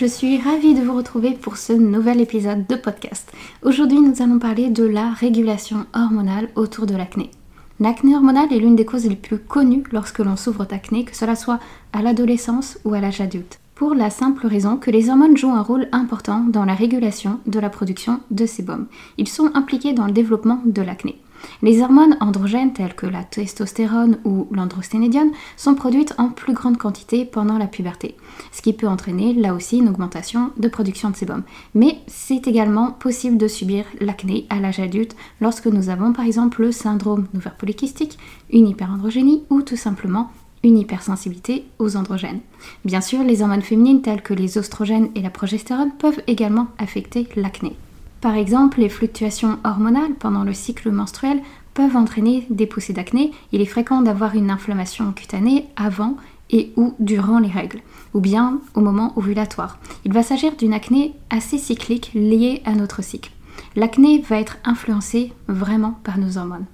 Je suis ravie de vous retrouver pour ce nouvel épisode de podcast. Aujourd'hui, nous allons parler de la régulation hormonale autour de l'acné. L'acné hormonal est l'une des causes les plus connues lorsque l'on souffre d'acné, que cela soit à l'adolescence ou à l'âge adulte. Pour la simple raison que les hormones jouent un rôle important dans la régulation de la production de sébum. Ils sont impliqués dans le développement de l'acné. Les hormones androgènes telles que la testostérone ou l'androsténédione sont produites en plus grande quantité pendant la puberté, ce qui peut entraîner là aussi une augmentation de production de sébum. Mais c'est également possible de subir l'acné à l'âge adulte lorsque nous avons par exemple le syndrome d'ovaire polykystique, une hyperandrogénie ou tout simplement une hypersensibilité aux androgènes. Bien sûr, les hormones féminines telles que les oestrogènes et la progestérone peuvent également affecter l'acné. Par exemple, les fluctuations hormonales pendant le cycle menstruel peuvent entraîner des poussées d'acné. Il est fréquent d'avoir une inflammation cutanée avant et ou durant les règles, ou bien au moment ovulatoire. Il va s'agir d'une acné assez cyclique liée à notre cycle. L'acné va être influencée vraiment par nos hormones.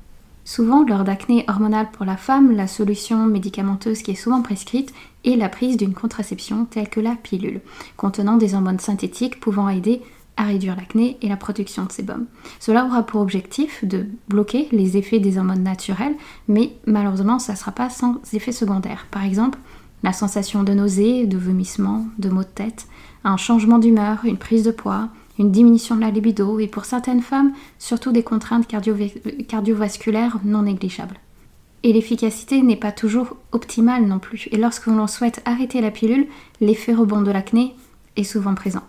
Souvent, lors d'acné hormonale pour la femme, la solution médicamenteuse qui est souvent prescrite est la prise d'une contraception telle que la pilule, contenant des hormones synthétiques pouvant aider à réduire l'acné et la production de sébum. Cela aura pour objectif de bloquer les effets des hormones naturelles, mais malheureusement, ça ne sera pas sans effets secondaires. Par exemple, la sensation de nausée, de vomissement, de maux de tête, un changement d'humeur, une prise de poids, une diminution de la libido et pour certaines femmes, surtout des contraintes cardiovasculaires non négligeables. Et l'efficacité n'est pas toujours optimale non plus. Et lorsque l'on souhaite arrêter la pilule, l'effet rebond de l'acné est souvent présent.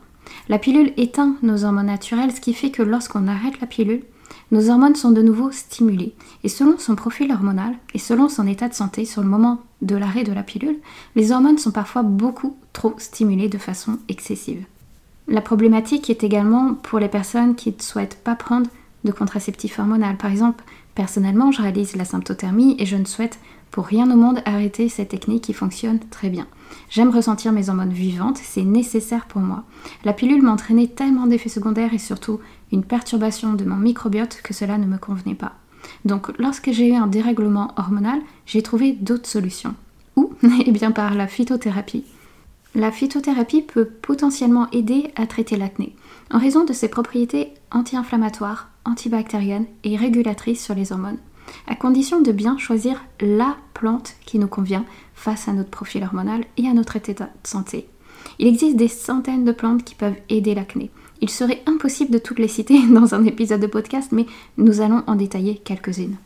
La pilule éteint nos hormones naturelles, ce qui fait que lorsqu'on arrête la pilule, nos hormones sont de nouveau stimulées. Et selon son profil hormonal et selon son état de santé sur le moment de l'arrêt de la pilule, les hormones sont parfois beaucoup trop stimulées de façon excessive. La problématique est également pour les personnes qui ne souhaitent pas prendre de contraceptif hormonal. Par exemple, personnellement, je réalise la symptothermie et je ne souhaite pour rien au monde arrêter cette technique qui fonctionne très bien. J'aime ressentir mes hormones vivantes, c'est nécessaire pour moi. La pilule m'entraînait tellement d'effets secondaires et surtout une perturbation de mon microbiote que cela ne me convenait pas. Donc lorsque j'ai eu un dérèglement hormonal, j'ai trouvé d'autres solutions. Où Eh bien par la phytothérapie. La phytothérapie peut potentiellement aider à traiter l'acné, en raison de ses propriétés anti-inflammatoires, antibactériennes et régulatrices sur les hormones à condition de bien choisir la plante qui nous convient face à notre profil hormonal et à notre état de santé. Il existe des centaines de plantes qui peuvent aider l'acné. Il serait impossible de toutes les citer dans un épisode de podcast, mais nous allons en détailler quelques-unes.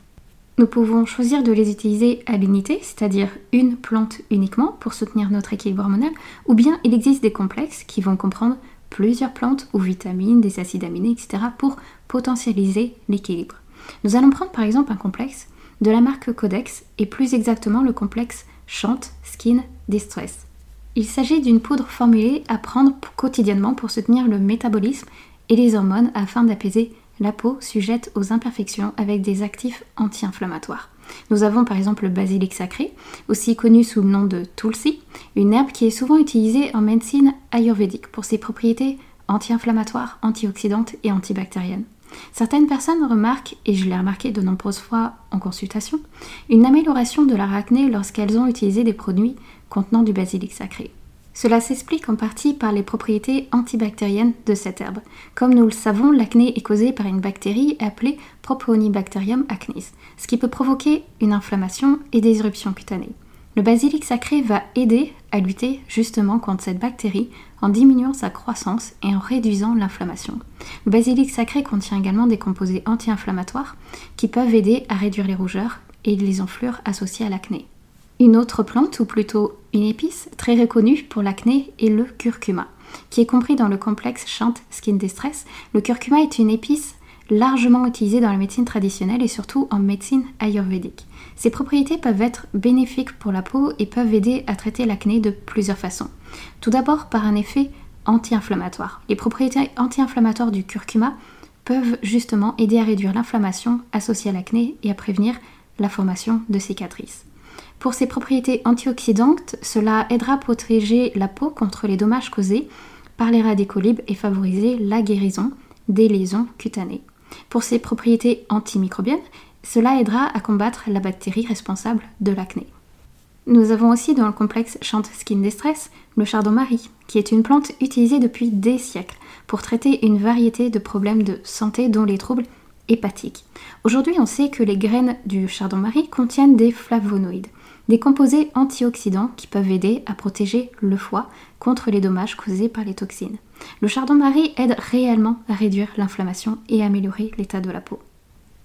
Nous pouvons choisir de les utiliser à l'unité, c'est-à-dire une plante uniquement pour soutenir notre équilibre hormonal, ou bien il existe des complexes qui vont comprendre plusieurs plantes ou vitamines, des acides aminés, etc. pour potentialiser l'équilibre. Nous allons prendre par exemple un complexe de la marque Codex et plus exactement le complexe Chant Skin Distress. Il s'agit d'une poudre formulée à prendre quotidiennement pour soutenir le métabolisme et les hormones afin d'apaiser la peau sujette aux imperfections avec des actifs anti-inflammatoires. Nous avons par exemple le basilic sacré, aussi connu sous le nom de tulsi, une herbe qui est souvent utilisée en médecine ayurvédique pour ses propriétés anti-inflammatoires, antioxydantes et antibactériennes. Certaines personnes remarquent, et je l'ai remarqué de nombreuses fois en consultation, une amélioration de leur acné lorsqu'elles ont utilisé des produits contenant du basilic sacré. Cela s'explique en partie par les propriétés antibactériennes de cette herbe. Comme nous le savons, l'acné est causé par une bactérie appelée Propionibacterium acnes, ce qui peut provoquer une inflammation et des éruptions cutanées. Le basilic sacré va aider à lutter justement contre cette bactérie en diminuant sa croissance et en réduisant l'inflammation. Le basilic sacré contient également des composés anti-inflammatoires qui peuvent aider à réduire les rougeurs et les enflures associées à l'acné. Une autre plante, ou plutôt une épice, très reconnue pour l'acné est le curcuma, qui est compris dans le complexe Chant Skin Distress. Le curcuma est une épice largement utilisée dans la médecine traditionnelle et surtout en médecine ayurvédique. Ses propriétés peuvent être bénéfiques pour la peau et peuvent aider à traiter l'acné de plusieurs façons. Tout d'abord par un effet anti-inflammatoire. Les propriétés anti-inflammatoires du curcuma peuvent justement aider à réduire l'inflammation associée à l'acné et à prévenir la formation de cicatrices. Pour ses propriétés antioxydantes, cela aidera à protéger la peau contre les dommages causés par les radicaux libres et favoriser la guérison des lésions cutanées. Pour ses propriétés antimicrobiennes, cela aidera à combattre la bactérie responsable de l'acné. Nous avons aussi dans le complexe Chant Skin Distress le chardon-marie, qui est une plante utilisée depuis des siècles pour traiter une variété de problèmes de santé dont les troubles hépatiques. Aujourd'hui, on sait que les graines du chardon-marie contiennent des flavonoïdes, des composés antioxydants qui peuvent aider à protéger le foie contre les dommages causés par les toxines. Le chardon-marie aide réellement à réduire l'inflammation et à améliorer l'état de la peau.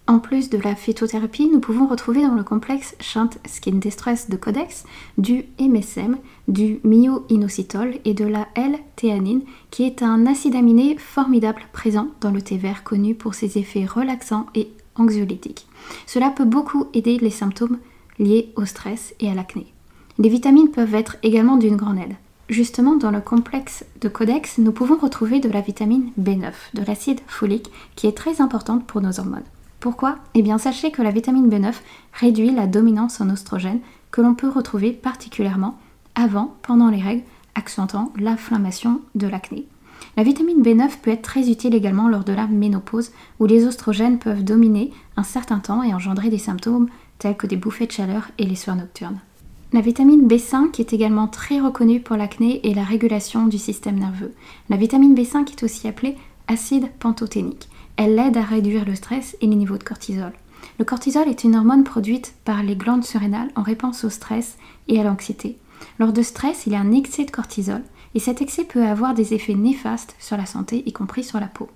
En plus de la phytothérapie, nous pouvons retrouver dans le complexe Shant Skin Distress de Codex du MSM, du myo-inositol et de la L-théanine, qui est un acide aminé formidable présent dans le thé vert connu pour ses effets relaxants et anxiolytiques. Cela peut beaucoup aider les symptômes liés au stress et à l'acné. Les vitamines peuvent être également d'une grande aide. Justement, dans le complexe de Codex, nous pouvons retrouver de la vitamine B9, de l'acide folique, qui est très importante pour nos hormones. Pourquoi Eh bien, sachez que la vitamine B9 réduit la dominance en oestrogène que l'on peut retrouver particulièrement avant, pendant les règles, accentuant l'inflammation de l'acné. La vitamine B9 peut être très utile également lors de la ménopause, où les oestrogènes peuvent dominer un certain temps et engendrer des symptômes tels que des bouffées de chaleur et les sueurs nocturnes. La vitamine B5 est également très reconnue pour l'acné et la régulation du système nerveux. La vitamine B5 est aussi appelée acide pantothénique. Elle aide à réduire le stress et les niveaux de cortisol. Le cortisol est une hormone produite par les glandes surrénales en réponse au stress et à l'anxiété. Lors de stress, il y a un excès de cortisol et cet excès peut avoir des effets néfastes sur la santé, y compris sur la peau.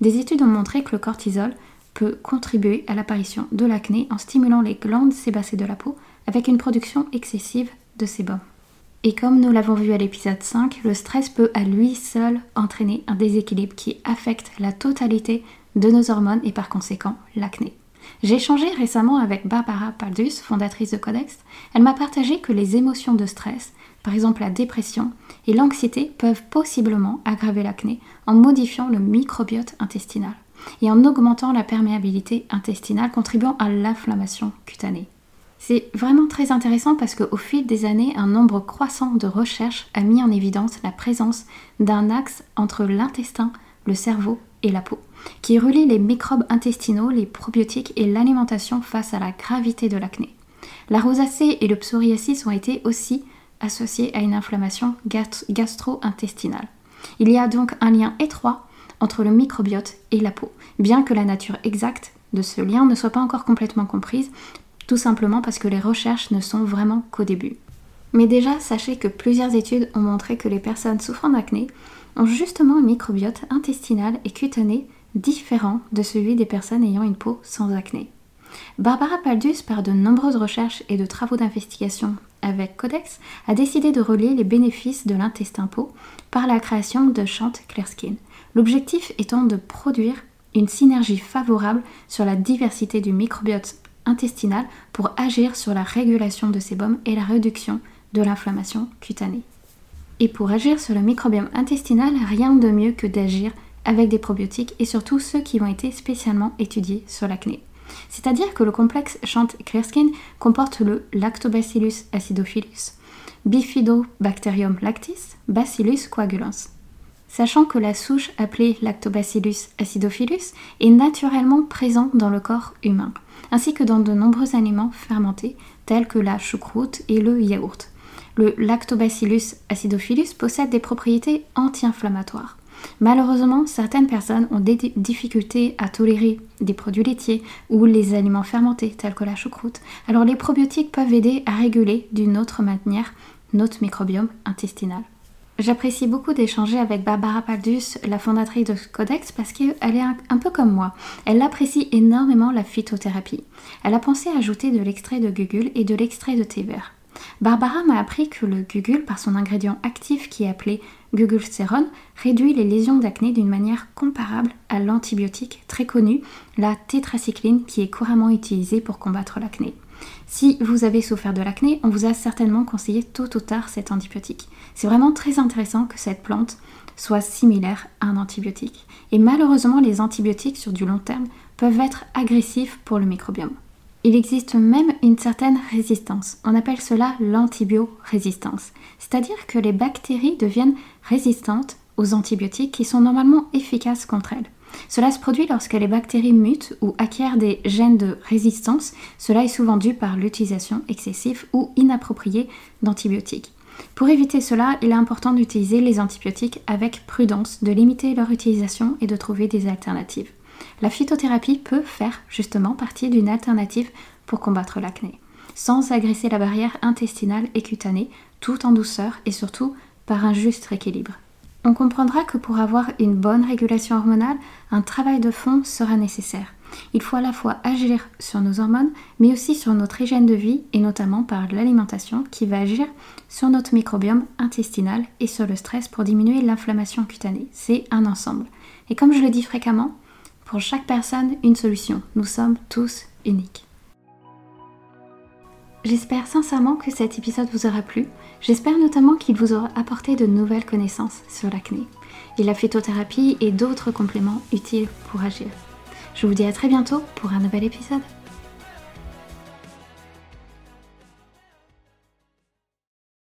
Des études ont montré que le cortisol peut contribuer à l'apparition de l'acné en stimulant les glandes sébacées de la peau avec une production excessive de sébum. Et comme nous l'avons vu à l'épisode 5, le stress peut à lui seul entraîner un déséquilibre qui affecte la totalité de nos hormones et par conséquent l'acné. J'ai échangé récemment avec Barbara Paldus, fondatrice de Codex. Elle m'a partagé que les émotions de stress, par exemple la dépression et l'anxiété, peuvent possiblement aggraver l'acné en modifiant le microbiote intestinal et en augmentant la perméabilité intestinale contribuant à l'inflammation cutanée. C'est vraiment très intéressant parce qu'au fil des années, un nombre croissant de recherches a mis en évidence la présence d'un axe entre l'intestin, le cerveau et la peau, qui relie les microbes intestinaux, les probiotiques et l'alimentation face à la gravité de l'acné. La rosacée et le psoriasis ont été aussi associés à une inflammation gastro-intestinale. Il y a donc un lien étroit entre le microbiote et la peau, bien que la nature exacte de ce lien ne soit pas encore complètement comprise, tout simplement parce que les recherches ne sont vraiment qu'au début. Mais déjà, sachez que plusieurs études ont montré que les personnes souffrant d'acné ont justement un microbiote intestinal et cutané différent de celui des personnes ayant une peau sans acné. Barbara Paldus, par de nombreuses recherches et de travaux d'investigation avec Codex, a décidé de relier les bénéfices de l'intestin peau par la création de Chant Clear Skin. L'objectif étant de produire une synergie favorable sur la diversité du microbiote intestinal pour agir sur la régulation de sébum et la réduction de l'inflammation cutanée. Et pour agir sur le microbiome intestinal, rien de mieux que d'agir avec des probiotiques et surtout ceux qui ont été spécialement étudiés sur l'acné. C'est-à-dire que le complexe Chant Clearskin comporte le Lactobacillus acidophilus, Bifidobacterium lactis, Bacillus coagulans. Sachant que la souche appelée Lactobacillus acidophilus est naturellement présente dans le corps humain, ainsi que dans de nombreux aliments fermentés tels que la choucroute et le yaourt le Lactobacillus acidophilus possède des propriétés anti-inflammatoires. Malheureusement, certaines personnes ont des difficultés à tolérer des produits laitiers ou les aliments fermentés tels que la choucroute. Alors les probiotiques peuvent aider à réguler d'une autre manière notre microbiome intestinal. J'apprécie beaucoup d'échanger avec Barbara Paldus, la fondatrice de Codex, parce qu'elle est un, peu comme moi. Elle apprécie énormément la phytothérapie. Elle a pensé ajouter de l'extrait de gugule et de l'extrait de thé vert. Barbara m'a appris que le gugule, par son ingrédient actif qui est appelé gugulcérone, réduit les lésions d'acné d'une manière comparable à l'antibiotique très connu, la tétracycline, qui est couramment utilisée pour combattre l'acné. Si vous avez souffert de l'acné, on vous a certainement conseillé tôt ou tard cet antibiotique. C'est vraiment très intéressant que cette plante soit similaire à un antibiotique. Et malheureusement, les antibiotiques sur du long terme peuvent être agressifs pour le microbiome. Il existe même une certaine résistance. On appelle cela l'antibiorésistance. C'est-à-dire que les bactéries deviennent résistantes aux antibiotiques qui sont normalement efficaces contre elles. Cela se produit lorsque les bactéries mutent ou acquièrent des gènes de résistance. Cela est souvent dû par l'utilisation excessive ou inappropriée d'antibiotiques. Pour éviter cela, il est important d'utiliser les antibiotiques avec prudence, de limiter leur utilisation et de trouver des alternatives. La phytothérapie peut faire justement partie d'une alternative pour combattre l'acné, sans agresser la barrière intestinale et cutanée, tout en douceur et surtout par un juste équilibre. On comprendra que pour avoir une bonne régulation hormonale, un travail de fond sera nécessaire. Il faut à la fois agir sur nos hormones, mais aussi sur notre hygiène de vie, et notamment par l'alimentation qui va agir sur notre microbiome intestinal et sur le stress pour diminuer l'inflammation cutanée. C'est un ensemble. Et comme je le dis fréquemment, pour chaque personne, une solution. Nous sommes tous uniques. J'espère sincèrement que cet épisode vous aura plu. J'espère notamment qu'il vous aura apporté de nouvelles connaissances sur l'acné et la phytothérapie et d'autres compléments utiles pour agir. Je vous dis à très bientôt pour un nouvel épisode.